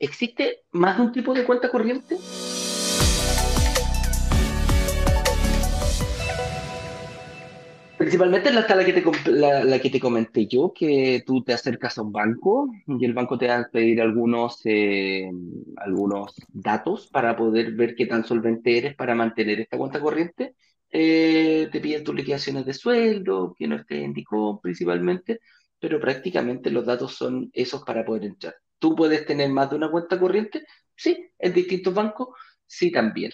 ¿existe más de un tipo de cuenta corriente? Principalmente la, que te, la, que te comenté yo, que tú te acercas a un banco y el banco te va a pedir algunos, eh, algunos datos para poder ver qué tan solvente eres para mantener esta cuenta corriente. Eh, te piden tus liquidaciones de sueldo, que no esté en DICOM principalmente, pero prácticamente los datos son esos para poder entrar. ¿Tú puedes tener más de una cuenta corriente? Sí, en distintos bancos, sí también.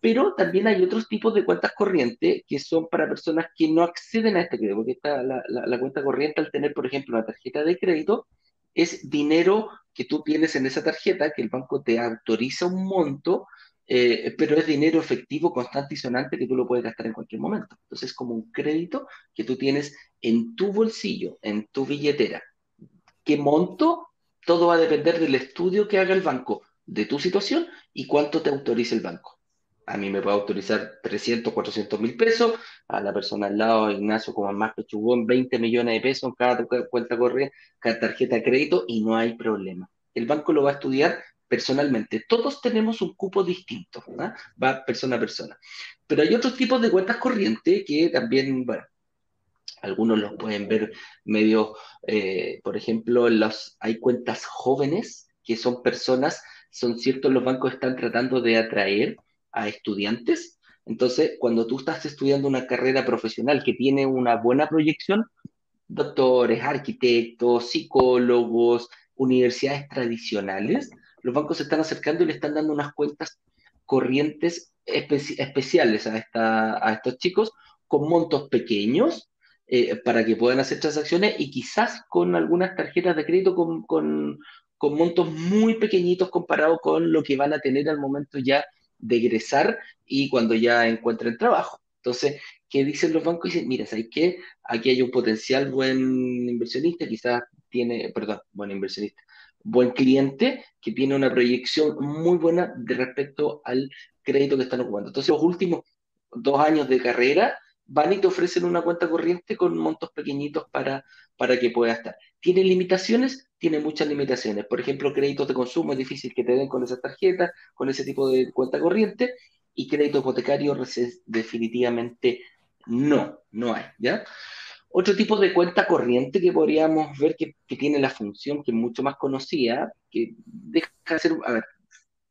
Pero también hay otros tipos de cuentas corrientes que son para personas que no acceden a este crédito, porque está la, la, cuenta corriente al tener, por ejemplo, una tarjeta de crédito, es dinero que tú tienes en esa tarjeta, que el banco te autoriza un monto, eh, pero es dinero efectivo, constante y sonante que tú lo puedes gastar en cualquier momento. Entonces es como un crédito que tú tienes en tu bolsillo, en tu billetera. ¿Qué monto? Todo va a depender del estudio que haga el banco de tu situación y cuánto te autoriza el banco a mí me puede autorizar 300, 400 mil pesos, a la persona al lado, Ignacio, como más pechugón, 20 millones de pesos en cada cuenta corriente, cada tarjeta de crédito y no hay problema. El banco lo va a estudiar personalmente. Todos tenemos un cupo distinto, ¿no? va persona a persona. Pero hay otros tipos de cuentas corrientes que también, bueno, algunos los pueden ver medio, eh, por ejemplo, los, hay cuentas jóvenes que son personas, son ciertos, los bancos están tratando de atraer a estudiantes. Entonces, cuando tú estás estudiando una carrera profesional que tiene una buena proyección, doctores, arquitectos, psicólogos, universidades tradicionales, los bancos se están acercando y le están dando unas cuentas corrientes especiales a, esta, a estos chicos con montos pequeños eh, para que puedan hacer transacciones y quizás con algunas tarjetas de crédito con, con, con montos muy pequeñitos comparado con lo que van a tener al momento ya de egresar y cuando ya encuentren trabajo. Entonces, ¿qué dicen los bancos? Dicen, mira, ¿sabes qué? Aquí hay un potencial buen inversionista, quizás tiene, perdón, buen inversionista, buen cliente que tiene una proyección muy buena de respecto al crédito que están ocupando. Entonces, los últimos dos años de carrera van y te ofrecen una cuenta corriente con montos pequeñitos para, para que puedas estar. ¿Tiene limitaciones? Tiene muchas limitaciones. Por ejemplo, créditos de consumo es difícil que te den con esa tarjeta, con ese tipo de cuenta corriente, y crédito hipotecario definitivamente no, no hay, ¿ya? Otro tipo de cuenta corriente que podríamos ver que, tiene la función que es mucho más conocida, que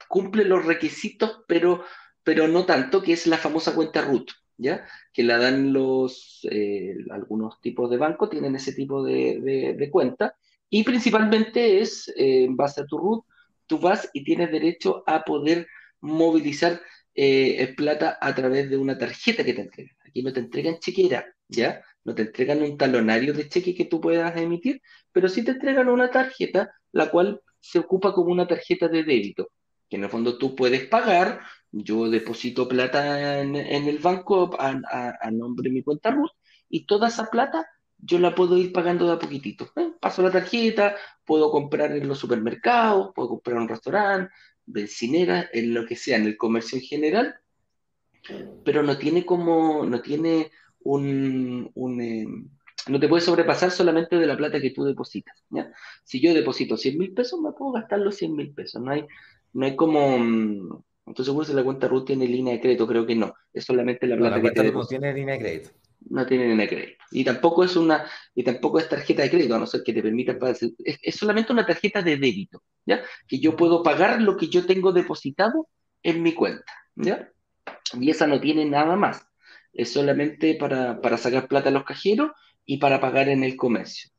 cumple los requisitos, pero, pero no tanto, que es la famosa cuenta root. ¿Ya? Que la dan los, eh, algunos tipos de banco, tienen ese tipo de, cuenta, y principalmente es, eh, en base a tu root, tú vas y tienes derecho a poder movilizar eh, plata a través de una tarjeta que te entregan. Aquí no te entregan chequera, ¿ya? No te entregan un talonario de cheque que tú puedas emitir, pero sí te entregan una tarjeta, la cual se ocupa como una tarjeta de débito, que en el fondo tú puedes pagar yo deposito plata en, el banco a, nombre de mi cuenta RUT y toda esa plata yo la puedo ir pagando de a poquitito. ¿eh? Paso la tarjeta, puedo comprar en los supermercados, puedo comprar en un restaurante, bencinera, en lo que sea, en el comercio en general, pero no tiene como, no tiene un, em, no te puedes sobrepasar solamente de la plata que tú depositas. Si yo deposito 100 mil pesos, me puedo gastar los 100 mil pesos. No hay, no hay como, mm, entonces, seguro si la cuenta RUT tiene línea de crédito, creo que no. Es solamente la plata que te no tiene línea de crédito. No tiene línea de crédito. Y tampoco es una, y tampoco es tarjeta de crédito, a no ser que te permita es, es solamente una tarjeta de débito, ¿ya? Que yo puedo pagar lo que yo tengo depositado en mi cuenta, ¿ya? Y esa no tiene nada más. Es solamente para, para sacar plata a los cajeros y para pagar en el comercio.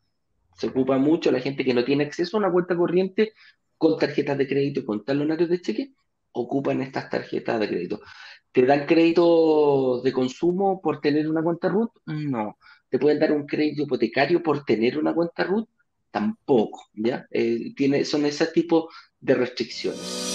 Se ocupa mucho la gente que no tiene acceso a una cuenta corriente con tarjetas de crédito, con talonarios de cheque, ocupan estas tarjetas de crédito. ¿Te dan crédito de consumo por tener una cuenta RUT? No. ¿Te pueden dar un crédito hipotecario por tener una cuenta RUT? Tampoco, ¿ya? Eh, tiene, son ese tipo de restricciones.